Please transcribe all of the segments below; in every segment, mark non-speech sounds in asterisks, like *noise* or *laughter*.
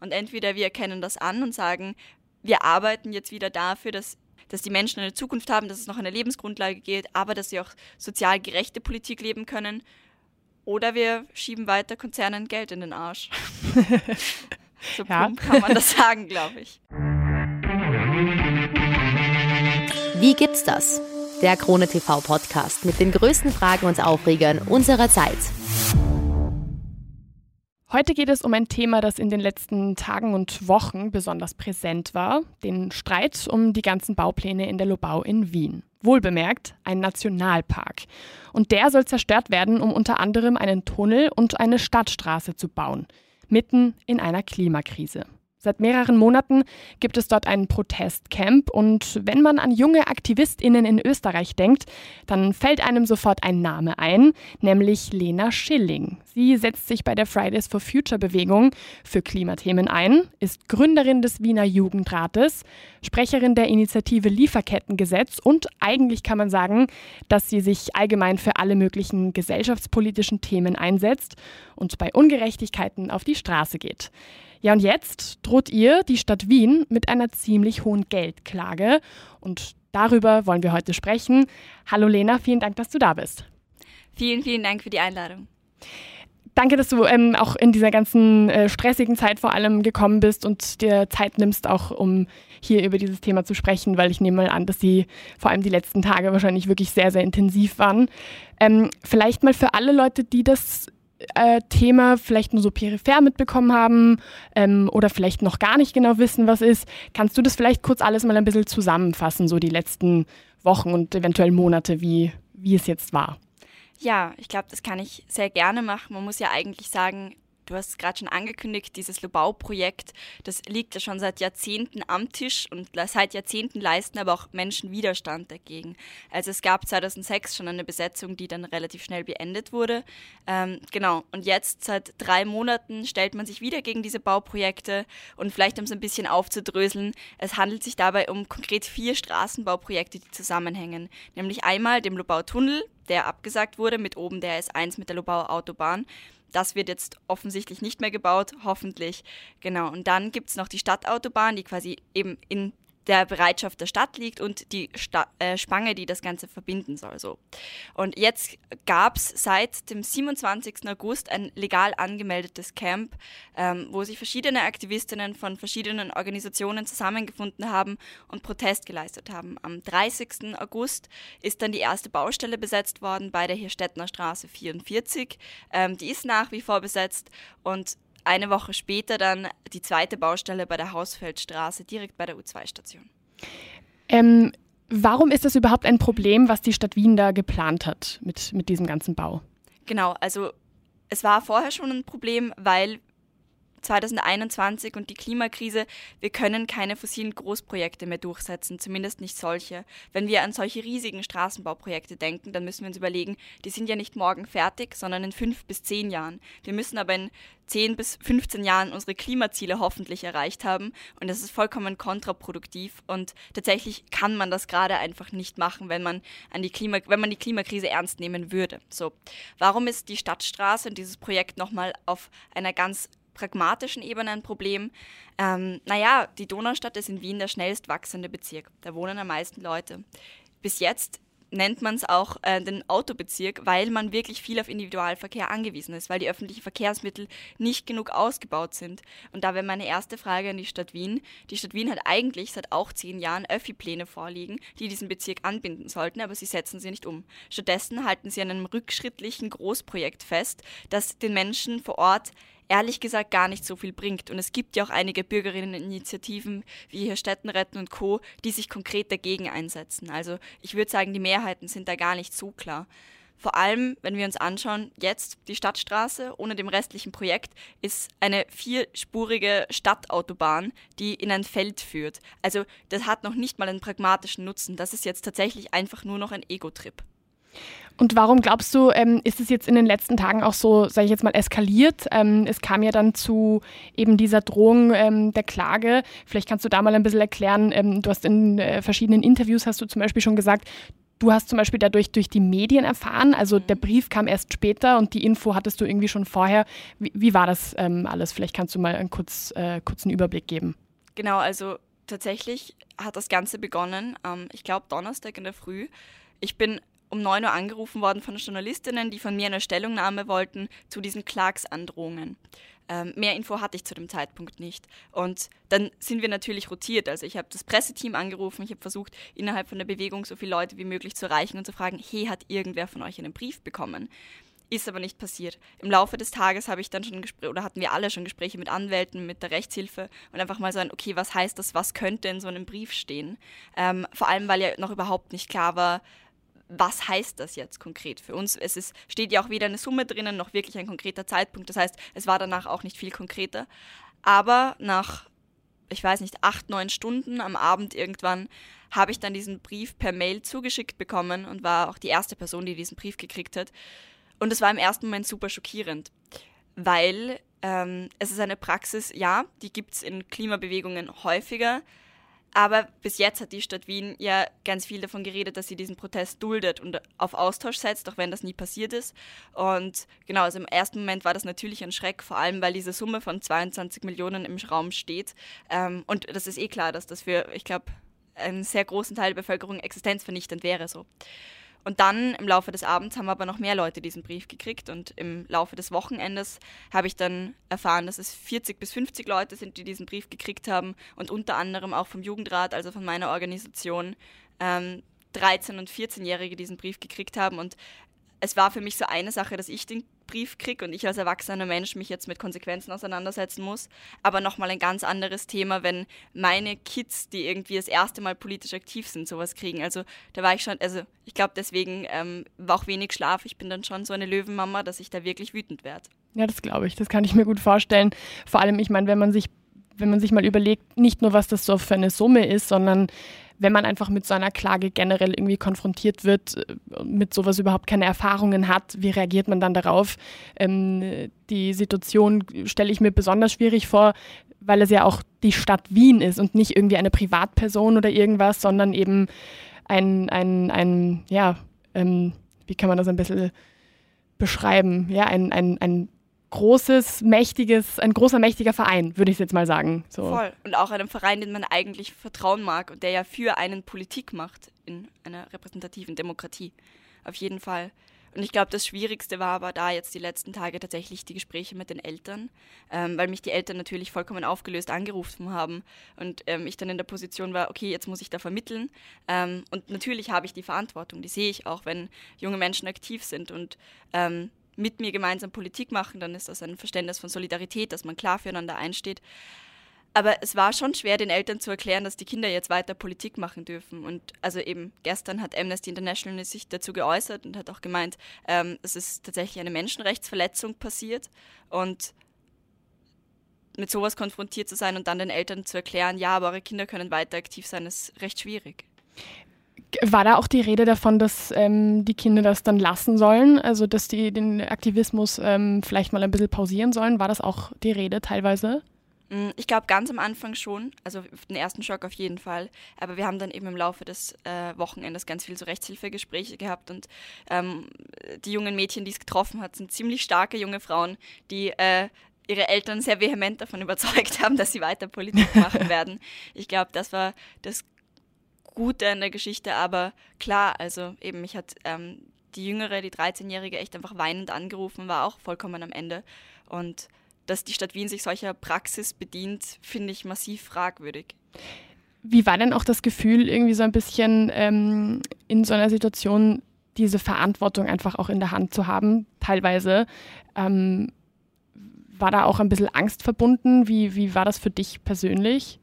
Und entweder wir erkennen das an und sagen, wir arbeiten jetzt wieder dafür, dass dass die Menschen eine Zukunft haben, dass es noch eine Lebensgrundlage geht, aber dass sie auch sozial gerechte Politik leben können. Oder wir schieben weiter Konzernen Geld in den Arsch. *laughs* so ja. kann man das sagen, glaube ich. Wie gibt's das? Der Krone TV Podcast mit den größten Fragen und Aufregern unserer Zeit. Heute geht es um ein Thema, das in den letzten Tagen und Wochen besonders präsent war, den Streit um die ganzen Baupläne in der Lobau in Wien. Wohlbemerkt, ein Nationalpark. Und der soll zerstört werden, um unter anderem einen Tunnel und eine Stadtstraße zu bauen, mitten in einer Klimakrise. Seit mehreren Monaten gibt es dort ein Protestcamp und wenn man an junge Aktivistinnen in Österreich denkt, dann fällt einem sofort ein Name ein, nämlich Lena Schilling. Sie setzt sich bei der Fridays for Future Bewegung für Klimathemen ein, ist Gründerin des Wiener Jugendrates, Sprecherin der Initiative Lieferkettengesetz und eigentlich kann man sagen, dass sie sich allgemein für alle möglichen gesellschaftspolitischen Themen einsetzt und bei Ungerechtigkeiten auf die Straße geht. Ja, und jetzt droht ihr die Stadt Wien mit einer ziemlich hohen Geldklage. Und darüber wollen wir heute sprechen. Hallo Lena, vielen Dank, dass du da bist. Vielen, vielen Dank für die Einladung. Danke, dass du ähm, auch in dieser ganzen äh, stressigen Zeit vor allem gekommen bist und dir Zeit nimmst, auch um hier über dieses Thema zu sprechen, weil ich nehme mal an, dass sie vor allem die letzten Tage wahrscheinlich wirklich sehr, sehr intensiv waren. Ähm, vielleicht mal für alle Leute, die das äh, Thema vielleicht nur so peripher mitbekommen haben ähm, oder vielleicht noch gar nicht genau wissen, was ist, kannst du das vielleicht kurz alles mal ein bisschen zusammenfassen, so die letzten Wochen und eventuell Monate, wie, wie es jetzt war? Ja, ich glaube, das kann ich sehr gerne machen. Man muss ja eigentlich sagen, Du hast es gerade schon angekündigt, dieses Lobau-Projekt, das liegt ja schon seit Jahrzehnten am Tisch und seit Jahrzehnten leisten aber auch Menschen Widerstand dagegen. Also es gab 2006 schon eine Besetzung, die dann relativ schnell beendet wurde. Ähm, genau, und jetzt seit drei Monaten stellt man sich wieder gegen diese Bauprojekte und vielleicht um es ein bisschen aufzudröseln, es handelt sich dabei um konkret vier Straßenbauprojekte, die zusammenhängen. Nämlich einmal dem Lobau-Tunnel, der abgesagt wurde, mit oben der S1 mit der Lobauer Autobahn. Das wird jetzt offensichtlich nicht mehr gebaut, hoffentlich. Genau. Und dann gibt es noch die Stadtautobahn, die quasi eben in der Bereitschaft der Stadt liegt und die Sta äh, Spange, die das Ganze verbinden soll. So. Und jetzt gab es seit dem 27. August ein legal angemeldetes Camp, ähm, wo sich verschiedene Aktivistinnen von verschiedenen Organisationen zusammengefunden haben und Protest geleistet haben. Am 30. August ist dann die erste Baustelle besetzt worden bei der Hirstettner Straße 44. Ähm, die ist nach wie vor besetzt und eine Woche später dann die zweite Baustelle bei der Hausfeldstraße, direkt bei der U2-Station. Ähm, warum ist das überhaupt ein Problem, was die Stadt Wien da geplant hat mit, mit diesem ganzen Bau? Genau, also es war vorher schon ein Problem, weil 2021 und die Klimakrise, wir können keine fossilen Großprojekte mehr durchsetzen, zumindest nicht solche. Wenn wir an solche riesigen Straßenbauprojekte denken, dann müssen wir uns überlegen, die sind ja nicht morgen fertig, sondern in fünf bis zehn Jahren. Wir müssen aber in zehn bis 15 Jahren unsere Klimaziele hoffentlich erreicht haben und das ist vollkommen kontraproduktiv und tatsächlich kann man das gerade einfach nicht machen, wenn man an die Klima wenn man die Klimakrise ernst nehmen würde. So, warum ist die Stadtstraße und dieses Projekt nochmal auf einer ganz pragmatischen Ebene ein Problem. Ähm, naja, die Donaustadt ist in Wien der schnellst wachsende Bezirk. Da wohnen am meisten Leute. Bis jetzt nennt man es auch äh, den Autobezirk, weil man wirklich viel auf Individualverkehr angewiesen ist, weil die öffentlichen Verkehrsmittel nicht genug ausgebaut sind. Und da wäre meine erste Frage an die Stadt Wien. Die Stadt Wien hat eigentlich seit auch zehn Jahren Öffi-Pläne vorliegen, die diesen Bezirk anbinden sollten, aber sie setzen sie nicht um. Stattdessen halten sie an einem rückschrittlichen Großprojekt fest, das den Menschen vor Ort ehrlich gesagt gar nicht so viel bringt. Und es gibt ja auch einige Bürgerinneninitiativen wie hier Städten retten und Co., die sich konkret dagegen einsetzen. Also ich würde sagen, die Mehrheiten sind da gar nicht so klar. Vor allem, wenn wir uns anschauen, jetzt die Stadtstraße ohne dem restlichen Projekt ist eine vierspurige Stadtautobahn, die in ein Feld führt. Also das hat noch nicht mal einen pragmatischen Nutzen. Das ist jetzt tatsächlich einfach nur noch ein Ego-Trip. Und warum glaubst du, ähm, ist es jetzt in den letzten Tagen auch so, sage ich jetzt mal, eskaliert? Ähm, es kam ja dann zu eben dieser Drohung ähm, der Klage. Vielleicht kannst du da mal ein bisschen erklären. Ähm, du hast in äh, verschiedenen Interviews, hast du zum Beispiel schon gesagt, Du hast zum Beispiel dadurch durch die Medien erfahren, also Mhm. der Brief kam erst später und die Info hattest du irgendwie schon vorher. Wie, wie war das ähm, alles? Vielleicht kannst du mal einen kurz, äh, kurzen Überblick geben. Genau, also tatsächlich hat das Ganze begonnen, ähm, ich glaube Donnerstag in der Früh. Ich bin um 9 Uhr angerufen worden von Journalistinnen, die von mir eine Stellungnahme wollten zu diesen Klagsandrohungen. Ähm, mehr Info hatte ich zu dem Zeitpunkt nicht. Und dann sind wir natürlich rotiert. Also ich habe das Presseteam angerufen, ich habe versucht, innerhalb von der Bewegung so viele Leute wie möglich zu erreichen und zu fragen, hey, hat irgendwer von euch einen Brief bekommen? Ist aber nicht passiert. Im Laufe des Tages habe ich dann schon Gespräche, oder hatten wir alle schon Gespräche mit Anwälten, mit der Rechtshilfe und einfach mal so ein, okay, was heißt das, was könnte in so einem Brief stehen? Ähm, vor allem, weil ja noch überhaupt nicht klar war, was heißt das jetzt konkret für uns? Es ist, steht ja auch weder eine Summe drinnen, noch wirklich ein konkreter Zeitpunkt. Das heißt, es war danach auch nicht viel konkreter. Aber nach, ich weiß nicht, acht, neun Stunden am Abend irgendwann habe ich dann diesen Brief per Mail zugeschickt bekommen und war auch die erste Person, die diesen Brief gekriegt hat. Und es war im ersten Moment super schockierend, weil ähm, es ist eine Praxis, ja, die gibt es in Klimabewegungen häufiger, aber bis jetzt hat die Stadt Wien ja ganz viel davon geredet, dass sie diesen Protest duldet und auf Austausch setzt, auch wenn das nie passiert ist. Und genau, also im ersten Moment war das natürlich ein Schreck, vor allem weil diese Summe von 22 Millionen im Raum steht. Ähm, und das ist eh klar, dass das für, ich glaube, einen sehr großen Teil der Bevölkerung existenzvernichtend wäre so. Und dann im Laufe des Abends haben aber noch mehr Leute diesen Brief gekriegt und im Laufe des Wochenendes habe ich dann erfahren, dass es 40 bis 50 Leute sind, die diesen Brief gekriegt haben und unter anderem auch vom Jugendrat, also von meiner Organisation, ähm, 13- und 14-Jährige diesen Brief gekriegt haben. Und es war für mich so eine Sache, dass ich den Brief kriege und ich als erwachsener Mensch mich jetzt mit Konsequenzen auseinandersetzen muss. Aber nochmal ein ganz anderes Thema, wenn meine Kids, die irgendwie das erste Mal politisch aktiv sind, sowas kriegen. Also da war ich schon, also ich glaube deswegen ähm, war auch wenig Schlaf. Ich bin dann schon so eine Löwenmama, dass ich da wirklich wütend werde. Ja, das glaube ich. Das kann ich mir gut vorstellen. Vor allem, ich meine, wenn man sich, wenn man sich mal überlegt, nicht nur was das so für eine Summe ist, sondern wenn man einfach mit so einer Klage generell irgendwie konfrontiert wird, äh, mit sowas überhaupt keine Erfahrungen hat, wie reagiert man dann darauf? Ähm, die Situation stelle ich mir besonders schwierig vor, weil es ja auch die Stadt Wien ist und nicht irgendwie eine Privatperson oder irgendwas, sondern eben ein, ein, ein ja, ähm, wie kann man das ein bisschen beschreiben? Ja, ein, ein, ein großes, mächtiges, ein großer, mächtiger Verein, würde ich jetzt mal sagen. So. Voll. Und auch einem Verein, den man eigentlich vertrauen mag und der ja für einen Politik macht in einer repräsentativen Demokratie. Auf jeden Fall. Und ich glaube, das Schwierigste war aber da jetzt die letzten Tage tatsächlich die Gespräche mit den Eltern, ähm, weil mich die Eltern natürlich vollkommen aufgelöst angerufen haben und ähm, ich dann in der Position war, okay, jetzt muss ich da vermitteln. Ähm, und natürlich habe ich die Verantwortung, die sehe ich auch, wenn junge Menschen aktiv sind und ähm, mit mir gemeinsam Politik machen, dann ist das ein Verständnis von Solidarität, dass man klar füreinander einsteht. Aber es war schon schwer, den Eltern zu erklären, dass die Kinder jetzt weiter Politik machen dürfen. Und also eben gestern hat Amnesty International sich dazu geäußert und hat auch gemeint, ähm, es ist tatsächlich eine Menschenrechtsverletzung passiert. Und mit sowas konfrontiert zu sein und dann den Eltern zu erklären, ja, aber eure Kinder können weiter aktiv sein, ist recht schwierig. War da auch die Rede davon, dass ähm, die Kinder das dann lassen sollen? Also, dass die den Aktivismus ähm, vielleicht mal ein bisschen pausieren sollen? War das auch die Rede teilweise? Mm, Ich glaube, ganz am Anfang schon, also den ersten Schock auf jeden Fall. Aber wir haben dann eben im Laufe des äh, Wochenendes ganz viel so Rechtshilfegespräche gehabt und ähm, die jungen Mädchen, die es getroffen hat, sind ziemlich starke junge Frauen, die äh, ihre Eltern sehr vehement davon *laughs* überzeugt haben, dass sie weiter Politik machen *laughs* werden. Ich glaube, das war das Gute an der Geschichte, aber klar, also eben, mich hat ähm, die Jüngere, die 13-Jährige, echt einfach weinend angerufen, war auch vollkommen am Ende. Und dass die Stadt Wien sich solcher Praxis bedient, finde ich massiv fragwürdig. Wie war denn auch das Gefühl, irgendwie so ein bisschen ähm, in so einer Situation diese Verantwortung einfach auch in der Hand zu haben, teilweise? Ähm, war da auch ein bisschen Angst verbunden? Wie, wie war das für dich persönlich?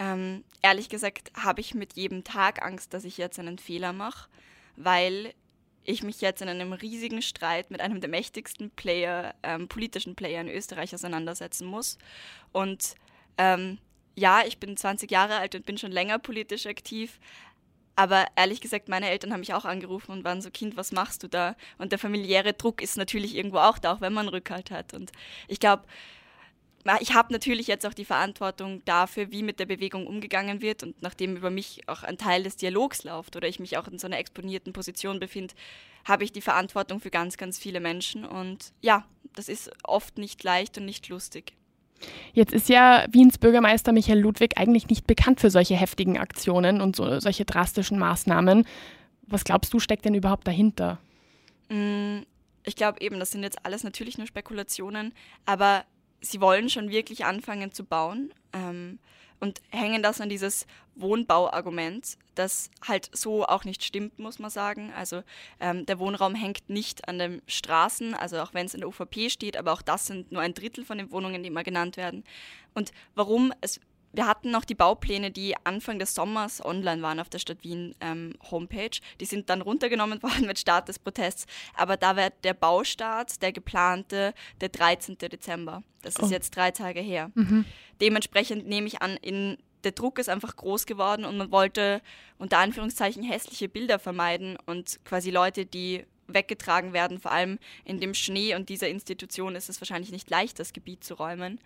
Ähm, ehrlich gesagt habe ich mit jedem Tag Angst, dass ich jetzt einen Fehler mache, weil ich mich jetzt in einem riesigen Streit mit einem der mächtigsten Player, ähm, politischen Player in Österreich auseinandersetzen muss. Und ähm, ja, ich bin 20 Jahre alt und bin schon länger politisch aktiv. Aber ehrlich gesagt, meine Eltern haben mich auch angerufen und waren so, Kind, was machst du da? Und der familiäre Druck ist natürlich irgendwo auch da, auch wenn man Rückhalt hat. Und ich glaube, ich habe natürlich jetzt auch die Verantwortung dafür, wie mit der Bewegung umgegangen wird und nachdem über mich auch ein Teil des Dialogs läuft oder ich mich auch in so einer exponierten Position befinde, habe ich die Verantwortung für ganz, ganz viele Menschen und ja, das ist oft nicht leicht und nicht lustig. Jetzt ist ja Wiens Bürgermeister Michael Ludwig eigentlich nicht bekannt für solche heftigen Aktionen und so, solche drastischen Maßnahmen. Was glaubst du, steckt denn überhaupt dahinter? Mm, ich glaube eben, das sind jetzt alles natürlich nur Spekulationen, aber sie wollen schon wirklich anfangen zu bauen ähm, und hängen das an dieses Wohnbauargument, das halt so auch nicht stimmt, muss man sagen. Also ähm, der Wohnraum hängt nicht an den Straßen, also auch wenn es in der UVP steht, aber auch das sind nur ein Drittel von den Wohnungen, die immer genannt werden. Und warum es wir hatten noch die Baupläne, die Anfang des Sommers online waren auf der Stadt Wien ähm, Homepage. Die sind dann runtergenommen *laughs* worden mit Start des Protests. Aber da wird der Baustart, der geplante, der 13. Dezember. Das ist oh. jetzt drei Tage her. Mhm. Dementsprechend nehme ich an, in, der Druck ist einfach groß geworden und man wollte unter Anführungszeichen hässliche Bilder vermeiden und quasi Leute, die weggetragen werden, vor allem in dem Schnee und dieser Institution ist es wahrscheinlich nicht leicht, das Gebiet zu räumen.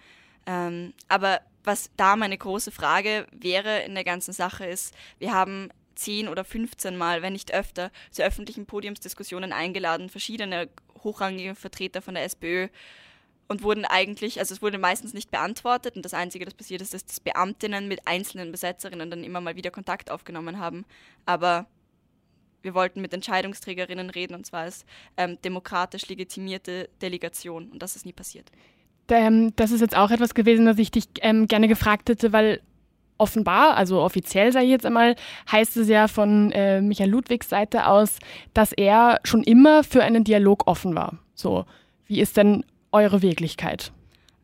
Ähm, aber was da meine große Frage wäre in der ganzen Sache ist, wir haben zehn oder 15 Mal, wenn nicht öfter, zu öffentlichen Podiumsdiskussionen eingeladen, verschiedene hochrangige Vertreter von der SPÖ und wurden eigentlich, also es wurde meistens nicht beantwortet und das Einzige, das passiert ist, dass Beamtinnen mit einzelnen Besetzerinnen dann immer mal wieder Kontakt aufgenommen haben. Aber wir wollten mit Entscheidungsträgerinnen reden und zwar als ähm, demokratisch legitimierte Delegation und das ist nie passiert. Ähm, das ist jetzt auch etwas gewesen, das ich dich ähm, gerne gefragt hätte, weil offenbar, also offiziell sei jetzt einmal, heißt es ja von äh, Michael Ludwigs Seite aus, dass er schon immer für einen Dialog offen war. So, wie ist denn eure Wirklichkeit?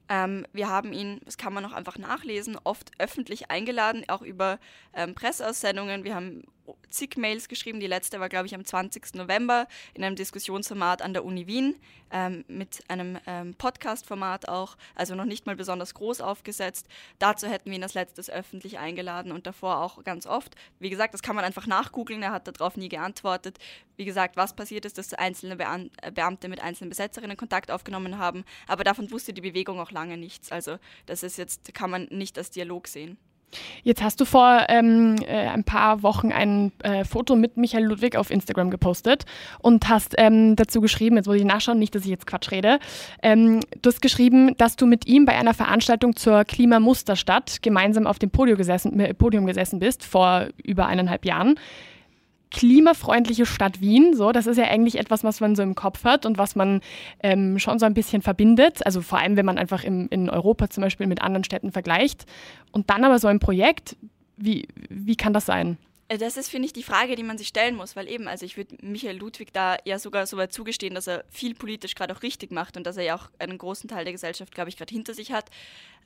Ähm, wir haben ihn, das kann man auch einfach nachlesen, oft öffentlich eingeladen, auch über ähm, Presseaussendungen. Wir haben zig Mails geschrieben. Die letzte war, glaube ich, am 20. November in einem Diskussionsformat an der Uni Wien ähm, mit einem ähm, Podcast-Format auch, also noch nicht mal besonders groß aufgesetzt. Dazu hätten wir ihn als letztes öffentlich eingeladen und davor auch ganz oft. Wie gesagt, das kann man einfach nachgoogeln. Er hat darauf nie geantwortet. Wie gesagt, was passiert ist, dass einzelne Beam äh, Beamte mit einzelnen Besetzerinnen Kontakt aufgenommen haben, aber davon wusste die Bewegung auch lange nichts. Also das ist jetzt, kann man nicht als Dialog sehen. Jetzt hast du vor ähm, äh, ein paar Wochen ein äh, Foto mit Michael Ludwig auf Instagram gepostet und hast ähm, dazu geschrieben, jetzt muss ich nachschauen, nicht, dass ich jetzt Quatsch rede, ähm, du hast geschrieben, dass du mit ihm bei einer Veranstaltung zur Klimamusterstadt gemeinsam auf dem Podium gesessen, äh, Podium gesessen bist, vor über eineinhalb Jahren klimafreundliche Stadt Wien. So, das ist ja eigentlich etwas, was man so im Kopf hat und was man ähm, schon so ein bisschen verbindet. Also vor allem, wenn man einfach im, in Europa zum Beispiel mit anderen Städten vergleicht. Und dann aber so ein Projekt, wie, wie kann das sein? Äh, das ist, finde ich, die Frage, die man sich stellen muss, weil eben, also ich würde Michael Ludwig da ja sogar so weit zugestehen, dass er viel politisch gerade auch richtig macht und dass er ja auch einen großen Teil der Gesellschaft, glaube ich, gerade hinter sich hat.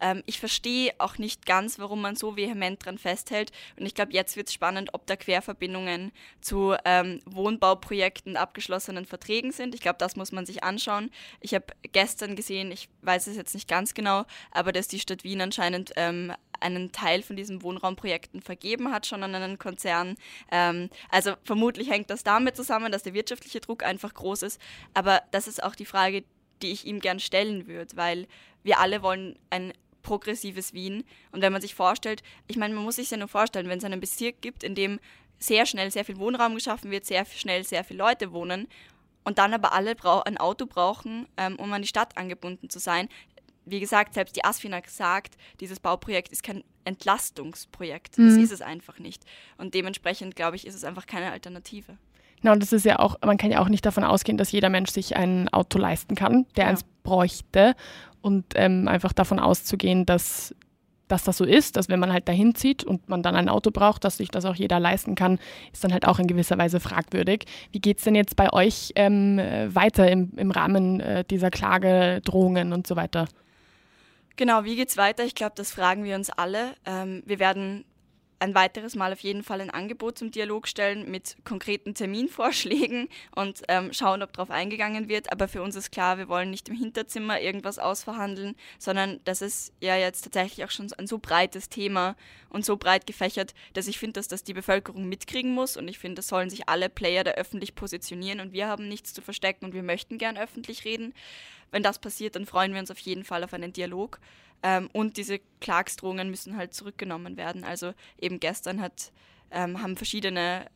Ähm, ich verstehe auch nicht ganz, warum man so vehement dran festhält und ich glaube, jetzt wird es spannend, ob da Querverbindungen zu ähm, Wohnbauprojekten, abgeschlossenen Verträgen sind. Ich glaube, das muss man sich anschauen. Ich habe gestern gesehen, ich weiß es jetzt nicht ganz genau, aber dass die Stadt Wien anscheinend ähm, einen Teil von diesen Wohnraumprojekten vergeben hat, schon an einen Konzern. Ähm, also vermutlich hängt das damit zusammen, dass der wirtschaftliche Druck einfach groß ist. Aber das ist auch die Frage, die ich ihm gern stellen würde, weil wir alle wollen ein progressives Wien. Und wenn man sich vorstellt, ich meine, man muss sich ja nur vorstellen, wenn es einen Bezirk gibt, in dem sehr schnell sehr viel Wohnraum geschaffen wird, sehr schnell sehr viele Leute wohnen und dann aber alle ein Auto brauchen, ähm, um an die Stadt angebunden zu sein, wie gesagt, selbst die ASFINAG sagt, dieses Bauprojekt ist kein Entlastungsprojekt. Das mhm. ist es einfach nicht. Und dementsprechend, glaube ich, ist es einfach keine Alternative. Genau, und das ist ja auch, man kann ja auch nicht davon ausgehen, dass jeder Mensch sich ein Auto leisten kann, der ja. eins bräuchte. Und ähm, einfach davon auszugehen, dass, dass das so ist, dass wenn man halt dahin zieht und man dann ein Auto braucht, dass sich das auch jeder leisten kann, ist dann halt auch in gewisser Weise fragwürdig. Wie geht es denn jetzt bei euch ähm, weiter im, im Rahmen äh, dieser Klage, Drohungen und so weiter? Genau, wie geht's weiter? Ich glaube, das fragen wir uns alle. Ähm, wir werden ein weiteres Mal auf jeden Fall ein Angebot zum Dialog stellen mit konkreten Terminvorschlägen und ähm, schauen, ob darauf eingegangen wird. Aber für uns ist klar, wir wollen nicht im Hinterzimmer irgendwas ausverhandeln, sondern das ist ja jetzt tatsächlich auch schon ein so breites Thema und so breit gefächert, dass ich finde, dass das die Bevölkerung mitkriegen muss und ich finde, das sollen sich alle Player da öffentlich positionieren und wir haben nichts zu verstecken und wir möchten gern öffentlich reden. Wenn das passiert, dann freuen wir uns auf jeden Fall auf einen Dialog. Ähm, und diese Klagsdrohungen müssen halt zurückgenommen werden. Also eben gestern hat, ähm, haben verschiedene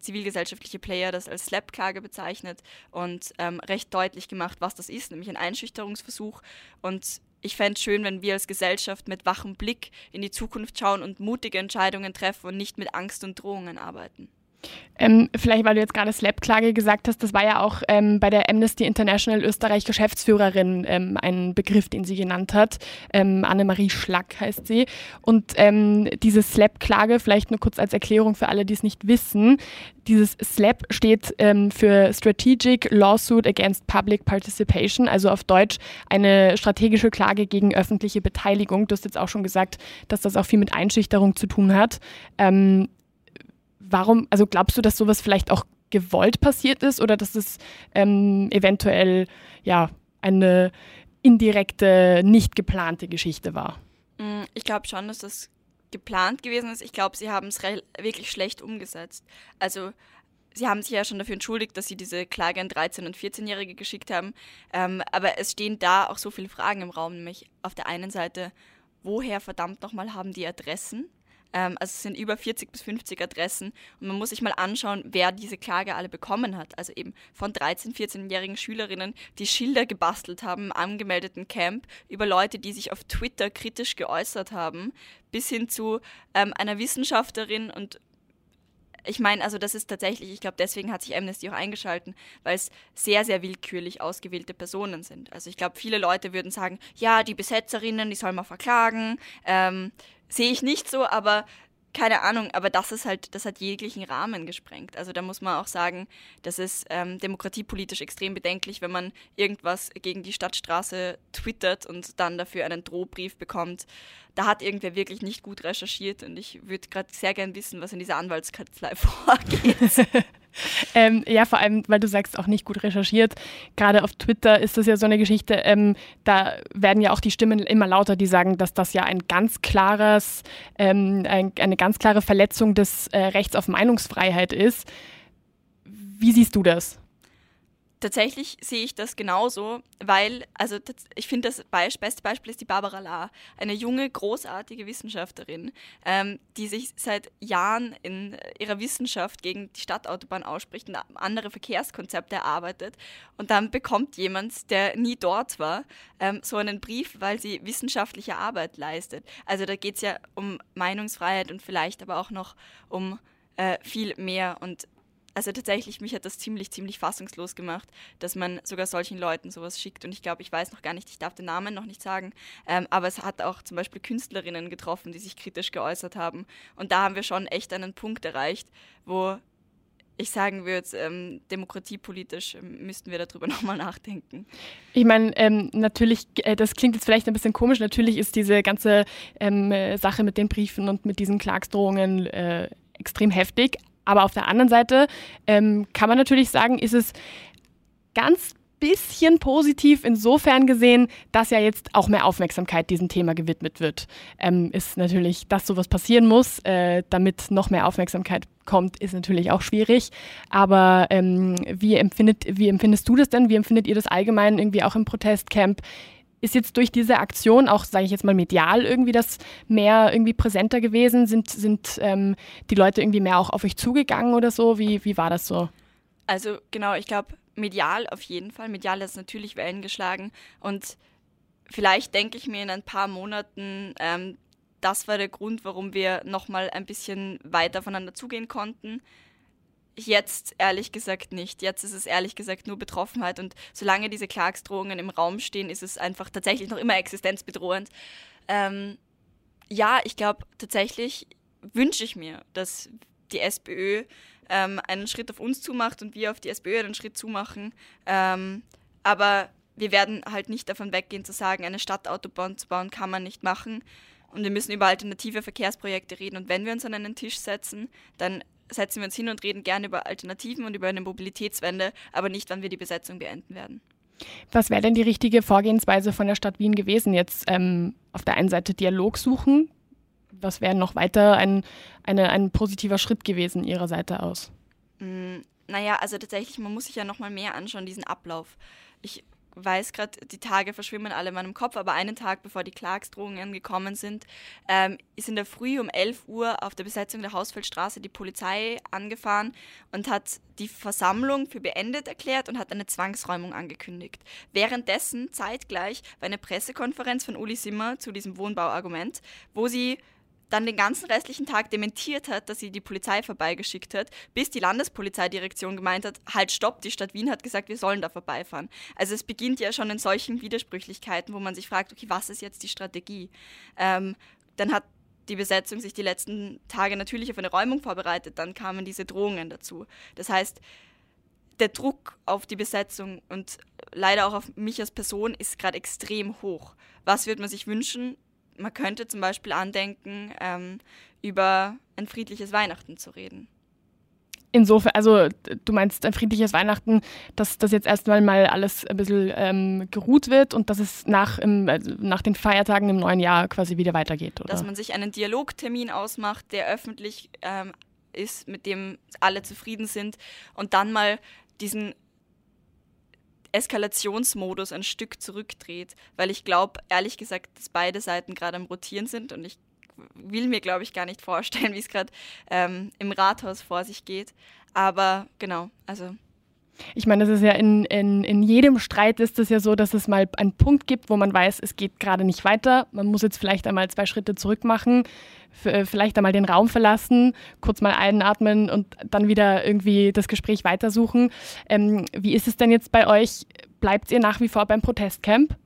zivilgesellschaftliche Player das als Slap-Klage bezeichnet und ähm, recht deutlich gemacht, was das ist, nämlich ein Einschüchterungsversuch. Und ich fände es schön, wenn wir als Gesellschaft mit wachem Blick in die Zukunft schauen und mutige Entscheidungen treffen und nicht mit Angst und Drohungen arbeiten. Ähm, vielleicht, weil du jetzt gerade Slap-Klage gesagt hast, das war ja auch ähm, bei der Amnesty International Österreich Geschäftsführerin ähm, ein Begriff, den sie genannt hat. Ähm, Annemarie Schlack heißt sie. Und ähm, diese Slap-Klage, vielleicht nur kurz als Erklärung für alle, die es nicht wissen, dieses SLAP steht ähm, für Strategic Lawsuit Against Public Participation, also auf Deutsch eine strategische Klage gegen öffentliche Beteiligung. Du hast jetzt auch schon gesagt, dass das auch viel mit Einschüchterung zu tun hat. Warum, also glaubst du, dass sowas vielleicht auch gewollt passiert ist oder dass es ähm, eventuell ja eine indirekte, nicht geplante Geschichte war? Mm, ich glaube schon, dass das geplant gewesen ist. Ich glaube, sie haben es wirklich schlecht umgesetzt. Also sie haben sich ja schon dafür entschuldigt, dass sie diese Klage an 13- und 14-Jährige geschickt haben. Ähm, aber es stehen da auch so viele Fragen im Raum, nämlich auf der einen Seite, woher verdammt nochmal haben die Adressen? Ähm, also es sind über 40 bis 50 Adressen und man muss sich mal anschauen, wer diese Klage alle bekommen hat. Also eben von 13-, 14-jährigen Schülerinnen, die Schilder gebastelt haben im angemeldeten Camp, über Leute, die sich auf Twitter kritisch geäußert haben, bis hin zu ähm, einer Wissenschaftlerin und ich meine, also das ist tatsächlich, ich glaube, deswegen hat sich Amnesty auch eingeschalten, weil es sehr, sehr willkürlich ausgewählte Personen sind. Also ich glaube, viele Leute würden sagen, ja, die Besetzerinnen, die soll man verklagen. Ähm, Sehe ich nicht so, aber keine Ahnung, aber das ist halt, das hat jeglichen Rahmen gesprengt. Also da muss man auch sagen, das ist ähm, demokratiepolitisch extrem bedenklich, wenn man irgendwas gegen die Stadtstraße twittert und dann dafür einen Drohbrief bekommt. Da hat irgendwer wirklich nicht gut recherchiert und ich würde gerade sehr gern wissen, was in dieser Anwaltskanzlei *laughs* vorgeht. *laughs* *laughs* ähm, ja, vor allem, weil du sagst, auch nicht gut recherchiert. Gerade auf Twitter ist das ja so eine Geschichte, ähm, da werden ja auch die Stimmen immer lauter, die sagen, dass das ja ein ganz klares, ähm, ein, eine ganz klare Verletzung des äh, Rechts auf Meinungsfreiheit ist. Wie siehst du das? Tatsächlich sehe ich das genauso, weil, also ich finde, das beste Beispiel ist die Barbara La, eine junge, großartige Wissenschaftlerin, ähm, die sich seit Jahren in ihrer Wissenschaft gegen die Stadtautobahn ausspricht und andere Verkehrskonzepte erarbeitet. Und dann bekommt jemand, der nie dort war, ähm, so einen Brief, weil sie wissenschaftliche Arbeit leistet. Also da geht es ja um Meinungsfreiheit und vielleicht aber auch noch um äh, viel mehr. Und also tatsächlich, mich hat das ziemlich, ziemlich fassungslos gemacht, dass man sogar solchen Leuten sowas schickt. Und ich glaube, ich weiß noch gar nicht, ich darf den Namen noch nicht sagen, ähm, aber es hat auch zum Beispiel Künstlerinnen getroffen, die sich kritisch geäußert haben. Und da haben wir schon echt einen Punkt erreicht, wo ich sagen würde, ähm, demokratiepolitisch ähm, müssten wir darüber *laughs* nochmal nachdenken. Ich meine, ähm, natürlich, äh, das klingt jetzt vielleicht ein bisschen komisch, natürlich ist diese ganze ähm, Sache mit den Briefen und mit diesen Klagsdrohungen äh, extrem heftig, aber auf der anderen Seite ähm, kann man natürlich sagen, ist es ganz bisschen positiv insofern gesehen, dass ja jetzt auch mehr Aufmerksamkeit diesem Thema gewidmet wird. Ähm, ist natürlich, dass sowas passieren muss, äh, damit noch mehr Aufmerksamkeit kommt, ist natürlich auch schwierig. Aber ähm, wie, empfindet, wie empfindest du das denn? Wie empfindet ihr das allgemein irgendwie auch im Protestcamp? Ist jetzt durch diese Aktion auch, sage ich jetzt mal, medial irgendwie das mehr irgendwie präsenter gewesen? Sind, sind ähm, die Leute irgendwie mehr auch auf euch zugegangen oder so? Wie, wie war das so? Also genau, ich glaube, medial auf jeden Fall. Medial ist natürlich Wellen geschlagen und vielleicht denke ich mir in ein paar Monaten, ähm, das war der Grund, warum wir nochmal ein bisschen weiter aufeinander zugehen konnten Jetzt ehrlich gesagt nicht. Jetzt ist es ehrlich gesagt nur Betroffenheit und solange diese Klagsdrohungen im Raum stehen, ist es einfach tatsächlich noch immer existenzbedrohend. Ähm, ja, ich glaube tatsächlich wünsche ich mir, dass die SPÖ ähm, einen Schritt auf uns zumacht und wir auf die SPÖ einen Schritt zumachen. Ähm, aber wir werden halt nicht davon weggehen zu sagen, eine Stadtautobahn zu bauen kann man nicht machen. Und wir müssen über alternative Verkehrsprojekte reden. Und wenn wir uns an einen Tisch setzen, dann setzen wir uns hin und reden gerne über Alternativen und über eine Mobilitätswende, aber nicht, wann wir die Besetzung beenden werden. Was wäre denn die richtige Vorgehensweise von der Stadt Wien gewesen? Jetzt ähm, auf der einen Seite Dialog suchen. Was wäre noch weiter ein, eine, ein positiver Schritt gewesen Ihrer Seite aus? Mm, naja, also tatsächlich, man muss sich ja noch mal mehr anschauen, diesen Ablauf. Ich weiß gerade, die Tage verschwimmen alle in meinem Kopf, aber einen Tag bevor die Klagsdrohungen gekommen sind, ähm, ist in der Früh um 11 Uhr auf der Besetzung der Hausfeldstraße die Polizei angefahren und hat die Versammlung für beendet erklärt und hat eine Zwangsräumung angekündigt. Währenddessen zeitgleich war eine Pressekonferenz von Uli Simmer zu diesem Wohnbauargument, wo sie dann den ganzen restlichen Tag dementiert hat, dass sie die Polizei vorbeigeschickt hat, bis die Landespolizeidirektion gemeint hat, halt stopp, die Stadt Wien hat gesagt, wir sollen da vorbeifahren. Also es beginnt ja schon in solchen Widersprüchlichkeiten, wo man sich fragt, okay, was ist jetzt die Strategie? Ähm, dann hat die Besetzung sich die letzten Tage natürlich auf eine Räumung vorbereitet, dann kamen diese Drohungen dazu. Das heißt, der Druck auf die Besetzung und leider auch auf mich als Person ist gerade extrem hoch. Was würde man sich wünschen? Man könnte zum Beispiel andenken, ähm, über ein friedliches Weihnachten zu reden. Insofern, also du meinst ein friedliches Weihnachten, dass das jetzt erstmal mal alles ein bisschen ähm, geruht wird und dass es nach, im, also nach den Feiertagen im neuen Jahr quasi wieder weitergeht, oder? Dass man sich einen Dialogtermin ausmacht, der öffentlich ähm, ist, mit dem alle zufrieden sind und dann mal diesen Eskalationsmodus ein Stück zurückdreht, weil ich glaube, ehrlich gesagt, dass beide Seiten gerade am Rotieren sind und ich will mir, glaube ich, gar nicht vorstellen, wie es gerade ähm, im Rathaus vor sich geht. Aber genau, also ich meine, das ist ja in, in, in jedem Streit ist es ja so, dass es mal einen Punkt gibt, wo man weiß, es geht gerade nicht weiter. Man muss jetzt vielleicht einmal zwei Schritte zurück machen, äh, vielleicht einmal den Raum verlassen, kurz mal einatmen und dann wieder irgendwie das Gespräch weitersuchen. Ähm, wie ist es denn jetzt bei euch? Bleibt ihr nach wie vor beim Protestcamp?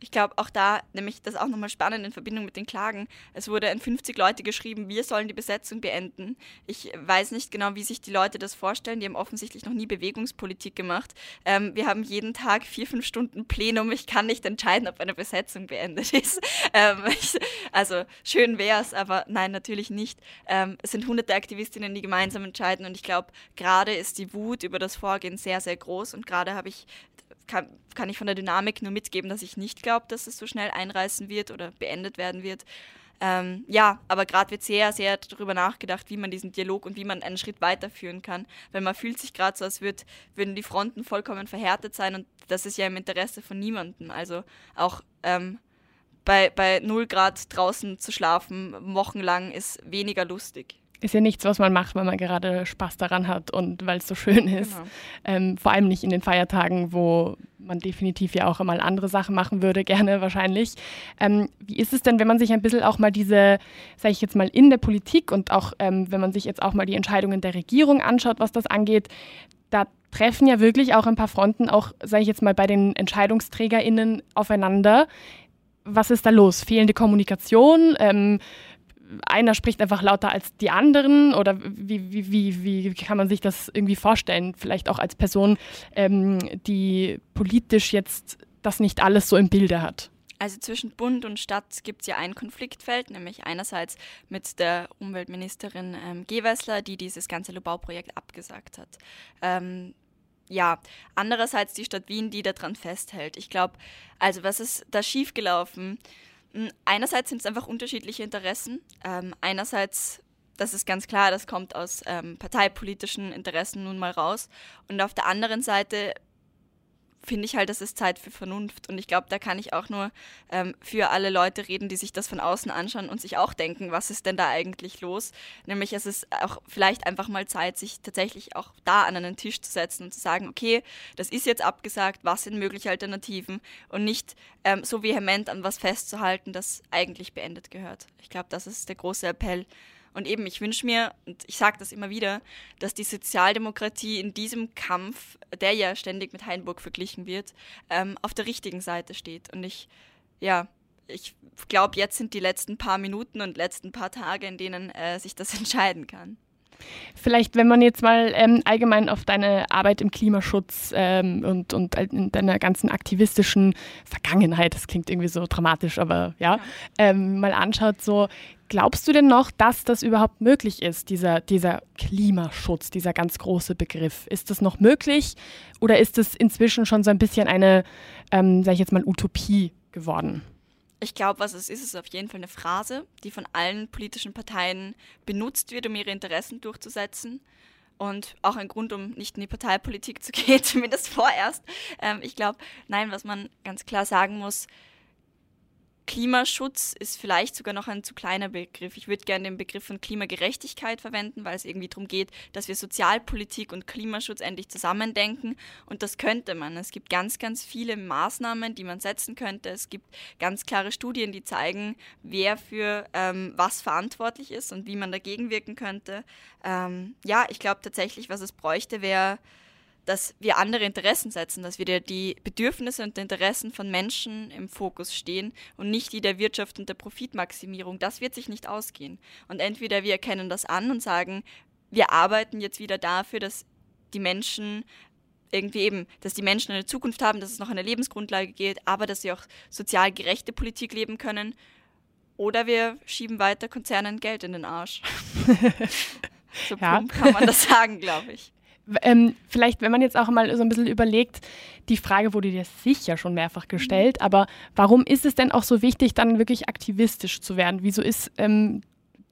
Ich glaube auch da, nämlich das auch nochmal spannend in Verbindung mit den Klagen. Es wurde an 50 Leute geschrieben, wir sollen die Besetzung beenden. Ich weiß nicht genau, wie sich die Leute das vorstellen. Die haben offensichtlich noch nie Bewegungspolitik gemacht. Ähm, wir haben jeden Tag vier, fünf Stunden Plenum. Ich kann nicht entscheiden, ob eine Besetzung beendet *laughs* ist. Ähm, ich, also schön wäre es, aber nein, natürlich nicht. Ähm, es sind hunderte Aktivistinnen, die gemeinsam entscheiden und ich glaube, gerade ist die Wut über das Vorgehen sehr, sehr groß und gerade habe ich kann, kann ich von der Dynamik nur mitgeben, dass ich nicht glaube, dass es so schnell einreißen wird oder beendet werden wird. Ähm, ja, aber gerade wird sehr, sehr darüber nachgedacht, wie man diesen Dialog und wie man einen Schritt weiterführen kann. Weil man fühlt sich gerade so, als würd, würden die Fronten vollkommen verhärtet sein und das ist ja im Interesse von niemandem. Also auch ähm, bei, bei 0 Grad draußen zu schlafen, wochenlang, ist weniger lustig ist ja nichts, was man macht, weil man gerade Spaß daran hat und weil es so schön ist. Genau. Ähm, vor allem nicht in den Feiertagen, wo man definitiv ja auch einmal andere Sachen machen würde, *laughs* gerne wahrscheinlich. Ähm, wie ist es denn, wenn man sich ein bisschen auch mal diese, sage ich jetzt mal, in der Politik und auch ähm, wenn man sich jetzt auch mal die Entscheidungen der Regierung anschaut, was das angeht, da treffen ja wirklich auch ein paar Fronten, auch, sage ich jetzt mal, bei den EntscheidungsträgerInnen aufeinander. Was ist da los? Fehlende Kommunikation? Ähm, einer spricht einfach lauter als die anderen oder wie, wie, wie, wie kann man sich das irgendwie vorstellen? Vielleicht auch als Person, ähm, die politisch jetzt das nicht alles so im Bilde hat. Also zwischen Bund und Stadt gibt es ja ein Konfliktfeld, nämlich einerseits mit der Umweltministerin ähm, Gewessler, die dieses ganze Lobau-Projekt abgesagt hat. Ähm, ja, andererseits die Stadt Wien, die daran festhält. Ich glaube, also was ist da schiefgelaufen? Hm, einerseits sind es einfach unterschiedliche Interessen. Ähm, einerseits, das ist ganz klar, das kommt aus ähm, parteipolitischen Interessen nun mal raus. Und auf der anderen Seite finde ich halt, das ist Zeit für Vernunft. Und ich glaube, da kann ich auch nur ähm, für alle Leute reden, die sich das von außen anschauen und sich auch denken, was ist denn da eigentlich los? Nämlich es ist auch vielleicht einfach mal Zeit, sich tatsächlich auch da an einen Tisch zu setzen und zu sagen, okay, das ist jetzt abgesagt, was sind mögliche Alternativen? Und nicht ähm, so vehement an was festzuhalten, das eigentlich beendet gehört. Ich glaube, das ist der große Appell und eben, ich wünsche mir, und ich sage das immer wieder, dass die Sozialdemokratie in diesem Kampf, der ja ständig mit Heinburg verglichen wird, ähm, auf der richtigen Seite steht. Und ich, ja, ich glaube, jetzt sind die letzten paar Minuten und letzten paar Tage, in denen äh, sich das *laughs* entscheiden kann. Vielleicht, wenn man jetzt mal ähm, allgemein auf deine Arbeit im Klimaschutz ähm, und, und in deiner ganzen aktivistischen Vergangenheit, das klingt irgendwie so dramatisch, aber ja, ja. Ähm, mal anschaut, so glaubst du denn noch, dass das überhaupt möglich ist, dieser, dieser Klimaschutz, dieser ganz große Begriff? Ist das noch möglich oder ist es inzwischen schon so ein bisschen eine, ähm, sage ich jetzt mal, Utopie geworden? Ich glaube, was es ist, ist auf jeden Fall eine Phrase, die von allen politischen Parteien benutzt wird, um ihre Interessen durchzusetzen. und auch ein Grund, um nicht in die Parteipolitik zu *laughs* gehen, zumindest vorerst. Ähm, ich glaube, nein, was man ganz klar sagen muss, Klimaschutz ist vielleicht sogar noch ein zu kleiner Begriff. Ich würde gerne den Begriff von Klimagerechtigkeit verwenden, weil es irgendwie darum geht, dass wir Sozialpolitik und Klimaschutz endlich zusammendenken. Und das könnte man. Es gibt ganz, ganz viele Maßnahmen, die man setzen könnte. Es gibt ganz klare Studien, die zeigen, wer für ähm, was verantwortlich ist und wie man dagegen wirken könnte. Ähm, ja, ich glaube tatsächlich, was es bräuchte, wäre dass wir andere Interessen setzen, dass wir die Bedürfnisse und Interessen von Menschen im Fokus stehen und nicht die der Wirtschaft und der Profitmaximierung. Das wird sich nicht ausgehen. Und entweder wir erkennen das an und sagen, wir arbeiten jetzt wieder dafür, dass die Menschen irgendwie eben, dass die Menschen eine Zukunft haben, dass es noch eine Lebensgrundlage geht, aber dass sie auch sozial gerechte Politik leben können. Oder wir schieben weiter Konzernen Geld in den Arsch. *laughs* so ja. kann man das sagen, glaube ich. Ähm, vielleicht, wenn man jetzt auch mal so ein bisschen überlegt, die Frage wurde dir sicher schon mehrfach gestellt, aber warum ist es denn auch so wichtig, dann wirklich aktivistisch zu werden? Wieso ist ähm,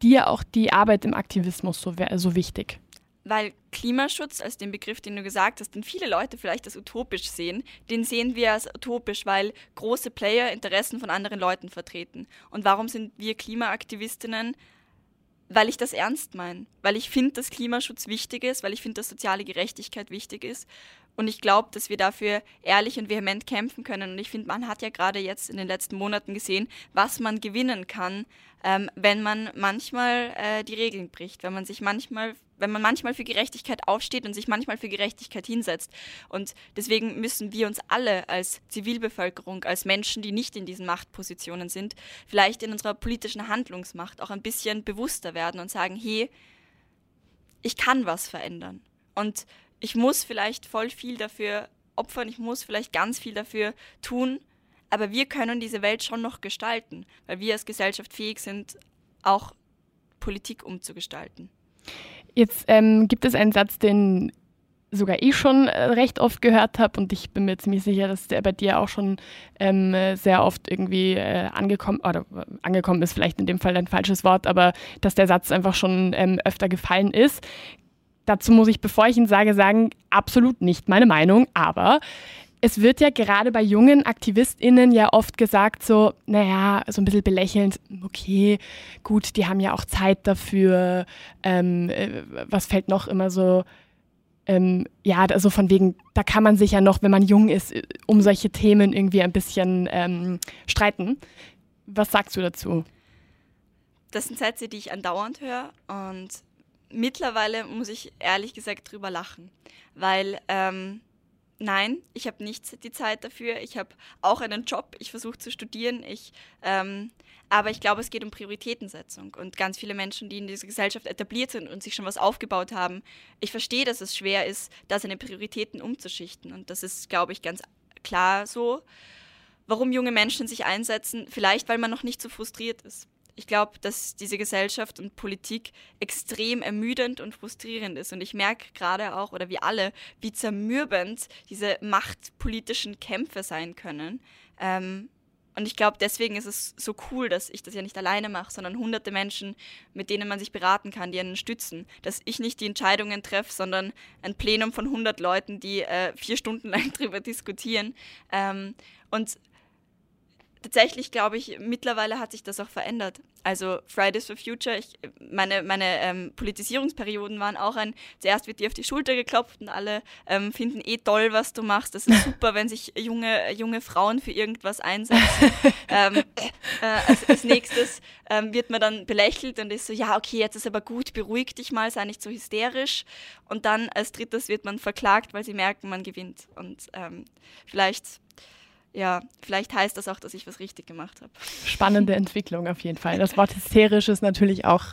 dir auch die Arbeit im Aktivismus so, so wichtig? Weil Klimaschutz als den Begriff, den du gesagt hast, den viele Leute vielleicht als utopisch sehen, den sehen wir als utopisch, weil große Player Interessen von anderen Leuten vertreten. Und warum sind wir Klimaaktivistinnen weil ich das ernst meine, weil ich finde, dass Klimaschutz wichtig ist, weil ich finde, dass soziale Gerechtigkeit wichtig ist. Und ich glaube, dass wir dafür ehrlich und vehement kämpfen können. Und ich finde, man hat ja gerade jetzt in den letzten Monaten gesehen, was man gewinnen kann, ähm, wenn man manchmal äh, die Regeln bricht, wenn man sich manchmal wenn man manchmal für Gerechtigkeit aufsteht und sich manchmal für Gerechtigkeit hinsetzt. Und deswegen müssen wir uns alle als Zivilbevölkerung, als Menschen, die nicht in diesen Machtpositionen sind, vielleicht in unserer politischen Handlungsmacht auch ein bisschen bewusster werden und sagen, hey, ich kann was verändern. Und ich muss vielleicht voll viel dafür opfern, ich muss vielleicht ganz viel dafür tun, aber wir können diese Welt schon noch gestalten, weil wir als Gesellschaft fähig sind, auch Politik umzugestalten. Jetzt ähm, gibt es einen Satz, den sogar ich schon äh, recht oft gehört habe und ich bin mir ziemlich sicher, dass der bei dir auch schon ähm, sehr oft irgendwie äh, angekommen oder äh, angekommen ist vielleicht in dem Fall ein falsches Wort, aber dass der Satz einfach schon ähm, öfter gefallen ist. Dazu muss ich, bevor ich ihn sage, sagen, absolut nicht meine Meinung, aber es wird ja gerade bei jungen AktivistInnen ja oft gesagt, so, naja, so ein bisschen belächelnd, okay, gut, die haben ja auch Zeit dafür. Ähm, äh, was fällt noch immer so? Ähm, ja, also von wegen, da kann man sich ja noch, wenn man jung ist, äh, um solche Themen irgendwie ein bisschen ähm, streiten. Was sagst du dazu? Das sind Sätze, die ich andauernd höre und mittlerweile muss ich ehrlich gesagt drüber lachen, weil ähm, nein, ich habe nicht die Zeit dafür. Ich habe auch einen Job, ich versuche zu studieren, ich, ähm, aber ich glaube, es geht um Prioritätensetzung und ganz viele Menschen, die in dieser Gesellschaft etabliert sind und sich schon was aufgebaut haben. Ich verstehe, dass es schwer ist, da seine Prioritäten umzuschichten und das ist, glaube ich, ganz klar so. Warum junge Menschen sich einsetzen? Vielleicht, weil man noch nicht so frustriert ist ich glaube, dass diese Gesellschaft und Politik extrem ermüdend und frustrierend ist. Und ich merke gerade auch, oder wir alle, wie zermürbend diese machtpolitischen Kämpfe sein können. Ähm, und ich glaube, deswegen ist es so cool, dass ich das ja nicht alleine mache, sondern hunderte Menschen, mit denen man sich beraten kann, die einen stützen. Dass ich nicht die Entscheidungen treffe, sondern ein Plenum von 100 Leuten, die äh, vier Stunden lang *laughs* darüber diskutieren. Ähm, und tatsächlich glaube ich, mittlerweile hat sich das auch verändert. Also Fridays for Future, ich, meine, meine ähm, Politisierungsperioden waren auch ein, zuerst wird dir auf die Schulter geklopft und alle ähm, finden eh toll, was du machst. Das ist *laughs* super, wenn sich junge, junge Frauen für irgendwas einsetzen. *laughs* ähm, äh, als, als, nächstes ähm, wird man dann belächelt und ist so, ja, okay, jetzt ist aber gut, beruhig dich mal, sei nicht so hysterisch. Und dann als drittes wird man verklagt, weil sie merken, man gewinnt. Und ähm, vielleicht ja, vielleicht heißt das auch, dass ich was richtig gemacht habe. Spannende Entwicklung auf jeden Fall. Das Wort hysterisch ist natürlich auch,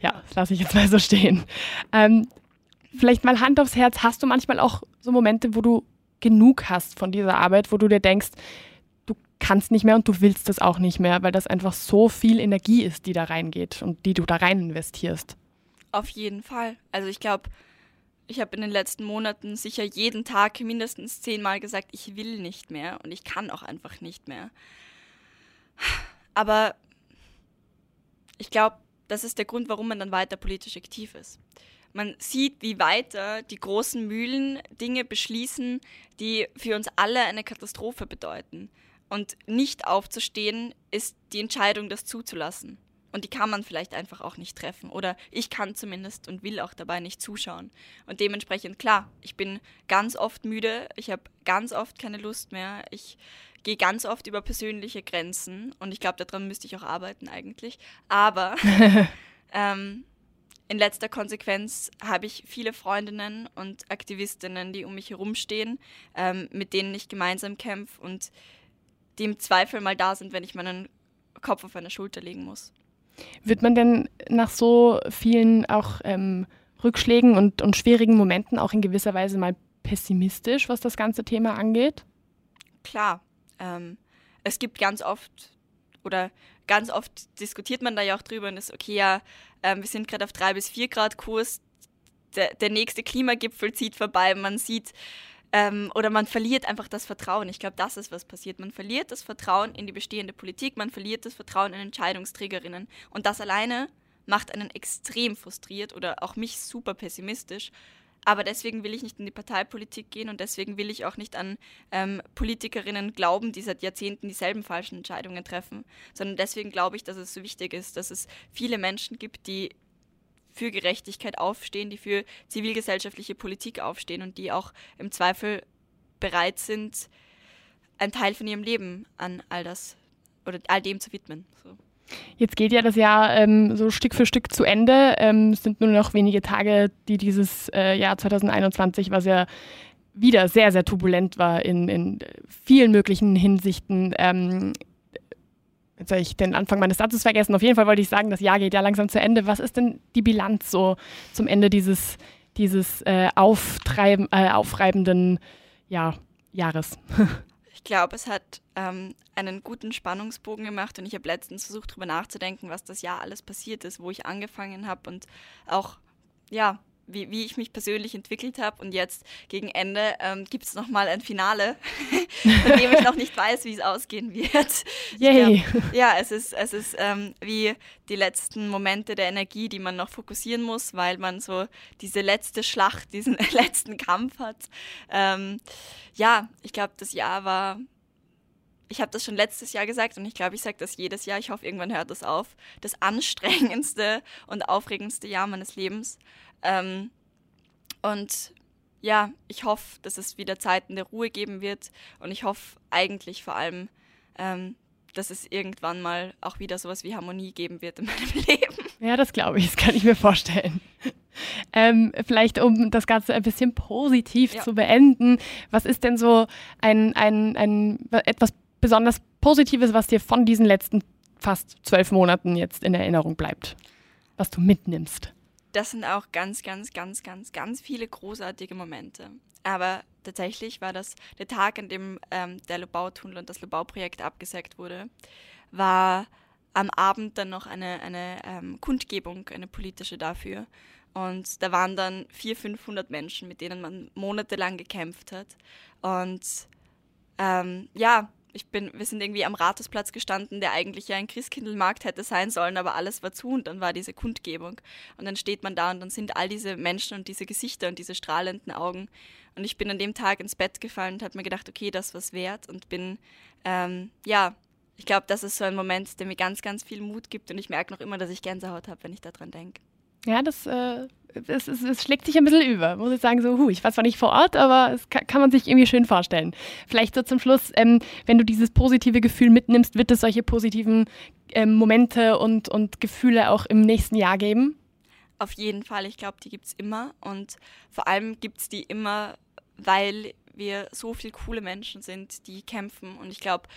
ja, das lasse ich jetzt mal so stehen. Ähm, vielleicht mal Hand aufs Herz, hast du manchmal auch so Momente, wo du genug hast von dieser Arbeit, wo du dir denkst, du kannst nicht mehr und du willst das auch nicht mehr, weil das einfach so viel Energie ist, die da reingeht und die du da rein investierst? Auf jeden Fall. Also ich glaube, ich habe in den letzten Monaten sicher jeden Tag mindestens zehnmal gesagt, ich will nicht mehr und ich kann auch einfach nicht mehr. Aber ich glaube, das ist der Grund, warum man dann weiter politisch aktiv ist. man sieht, wie weiter die großen Mühlen Dinge beschließen, die für uns alle eine Katastrophe bedeuten. Und nicht aufzustehen ist die Entscheidung, das zuzulassen. Und die kann man vielleicht einfach auch nicht treffen. Oder ich kann zumindest und will auch dabei nicht zuschauen. Und dementsprechend, klar, ich bin ganz oft müde, ich habe ganz oft keine Lust mehr, ich gehe ganz oft über persönliche Grenzen und ich glaube, daran müsste ich auch arbeiten eigentlich. Aber *laughs* ähm, in letzter Konsequenz habe ich viele Freundinnen und Aktivistinnen, die um mich herumstehen, ähm, mit denen ich gemeinsam kämpfe und die im Zweifel mal da sind, wenn ich meinen Kopf auf eine Schulter legen muss. Wird man denn nach so vielen auch ähm, Rückschlägen und, und schwierigen Momenten auch in gewisser Weise mal pessimistisch, was das ganze Thema angeht? Klar. Ähm, es gibt ganz oft oder ganz oft diskutiert man da ja auch drüber und ist, okay, ja, äh, wir sind gerade auf drei bis vier Grad Kurs, der, der nächste Klimagipfel zieht vorbei, man sieht ähm, oder man verliert einfach das Vertrauen. Ich glaube, das ist, was passiert. Man verliert das Vertrauen in die bestehende Politik, man verliert das Vertrauen in Entscheidungsträgerinnen. Und das alleine macht einen extrem frustriert oder auch mich super pessimistisch. Aber deswegen will ich nicht in die Parteipolitik gehen und deswegen will ich auch nicht an ähm, Politikerinnen glauben, die seit Jahrzehnten dieselben falschen Entscheidungen treffen, sondern deswegen glaube ich, dass es so wichtig ist, dass es viele Menschen gibt, die für Gerechtigkeit aufstehen, die für zivilgesellschaftliche Politik aufstehen und die auch im Zweifel bereit sind, einen Teil von ihrem Leben an all das oder all dem zu widmen. So. Jetzt geht ja das Jahr ähm, so Stück für Stück zu Ende. Ähm, es sind nur noch wenige Tage, die dieses äh, Jahr 2021, was ja wieder sehr, sehr turbulent war in, in vielen möglichen Hinsichten, ähm, Jetzt habe ich den Anfang meines Satzes vergessen. Auf jeden Fall wollte ich sagen, das Jahr geht ja langsam zu Ende. Was ist denn die Bilanz so zum Ende dieses, dieses äh, auftreiben, äh, aufreibenden ja, Jahres? *laughs* ich glaube, es hat ähm, einen guten Spannungsbogen gemacht und ich habe letztens versucht, darüber nachzudenken, was das Jahr alles passiert ist, wo ich angefangen habe und auch, ja, wie, wie ich mich persönlich entwickelt habe. Und jetzt gegen Ende ähm, gibt es nochmal ein Finale, *laughs* von dem ich noch nicht weiß, wie es ausgehen wird. Yay. Glaub, ja, es ist, es ist ähm, wie die letzten Momente der Energie, die man noch fokussieren muss, weil man so diese letzte Schlacht, diesen *laughs* letzten Kampf hat. Ähm, ja, ich glaube, das Jahr war ich habe das schon letztes Jahr gesagt und ich glaube, ich sage das jedes Jahr. Ich hoffe, irgendwann hört das auf. Das anstrengendste *laughs* und aufregendste Jahr meines Lebens. Ähm, und ja, ich hoffe, dass es wieder Zeiten der Ruhe geben wird und ich hoffe eigentlich vor allem, ähm, dass es irgendwann mal auch wieder sowas wie Harmonie geben wird in *laughs* meinem Leben. Ja, das glaube ich, das kann ich mir vorstellen. *laughs* Ähm, vielleicht, um das Ganze ein bisschen positiv ja. zu beenden, was ist denn so ein, ein, ein etwas besonders Positives, was dir von diesen letzten fast zwölf Monaten jetzt in Erinnerung bleibt, was du mitnimmst? das sind auch ganz, ganz, ganz, ganz, ganz viele großartige Momente. Aber tatsächlich war das der Tag, an dem ähm, der Lobau-Tunnel und das Lobau-Projekt abgesagt wurde, war am Abend dann noch eine, eine ähm, Kundgebung, eine politische dafür. Und da waren dann 400, 500 Menschen, mit denen man monatelang gekämpft hat. Und ähm, ja, ich bin, wir sind irgendwie am Rathausplatz gestanden, der eigentlich ja ein Christkindlmarkt hätte sein sollen, aber alles war zu und dann war diese Kundgebung. Und dann steht man da und dann sind all diese Menschen und diese Gesichter und diese strahlenden Augen. Und ich bin an dem Tag ins Bett gefallen und habe mir gedacht, okay, das was wert und bin, ähm, ja, ich glaube, das ist so ein Moment, der mir ganz, ganz viel Mut gibt und ich merke noch immer, dass ich Gänsehaut habe, wenn ich daran denke. Ja, das, äh, es, es, es, schlägt sich ein bisschen über. Muss ich sagen, so, hu, ich war zwar nicht vor Ort, aber es kann, kann man sich irgendwie schön vorstellen. Vielleicht so zum Schluss, ähm, wenn du dieses positive Gefühl mitnimmst, wird es solche positiven ähm, Momente und, und Gefühle auch im nächsten Jahr geben? Auf jeden Fall. Ich glaube, die gibt es immer. Und vor allem gibt es die immer, weil wir so viele coole Menschen sind, die kämpfen. Und ich glaube,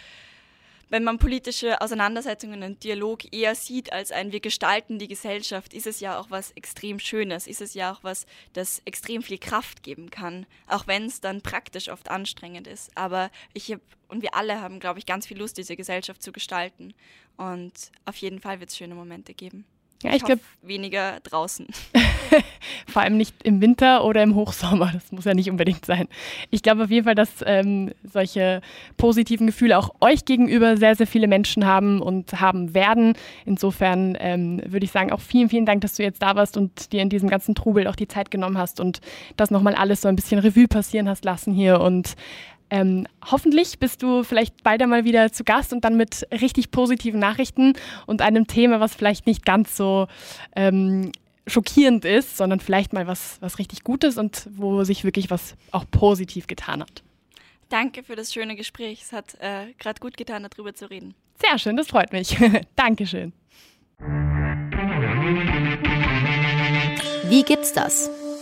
wenn man politische Auseinandersetzungen und Dialog eher sieht als ein wir gestalten die Gesellschaft, ist es ja auch was extrem Schönes, ist es ja auch was, das extrem viel Kraft geben kann, auch wenn es dann praktisch oft anstrengend ist. Aber ich habe und wir alle haben, glaube ich, ganz viel Lust, diese Gesellschaft zu gestalten. Und auf jeden Fall wird es schöne Momente geben. Ja, ich, ich glaube weniger draußen. *laughs* vor allem nicht im Winter oder im Hochsommer. Das muss ja nicht unbedingt sein. Ich glaube auf jeden Fall, dass ähm, solche positiven Gefühle auch euch gegenüber sehr, sehr viele Menschen haben und haben werden. Insofern ähm, würde ich sagen, auch vielen, vielen Dank, dass du jetzt da warst und dir in diesem ganzen Trubel auch die Zeit genommen hast und das nochmal alles so ein bisschen Revue passieren hast lassen hier. Und ähm, hoffentlich bist du vielleicht bald einmal wieder zu Gast und dann mit richtig positiven Nachrichten und einem Thema, was vielleicht nicht ganz so ähm, schockierend ist, sondern vielleicht mal was, was richtig Gutes und wo sich wirklich was auch positiv getan hat. Danke für das schöne Gespräch. Es hat äh, gerade gut getan, darüber zu reden. Sehr schön, das freut mich. *laughs* Dankeschön. Wie gibt's das?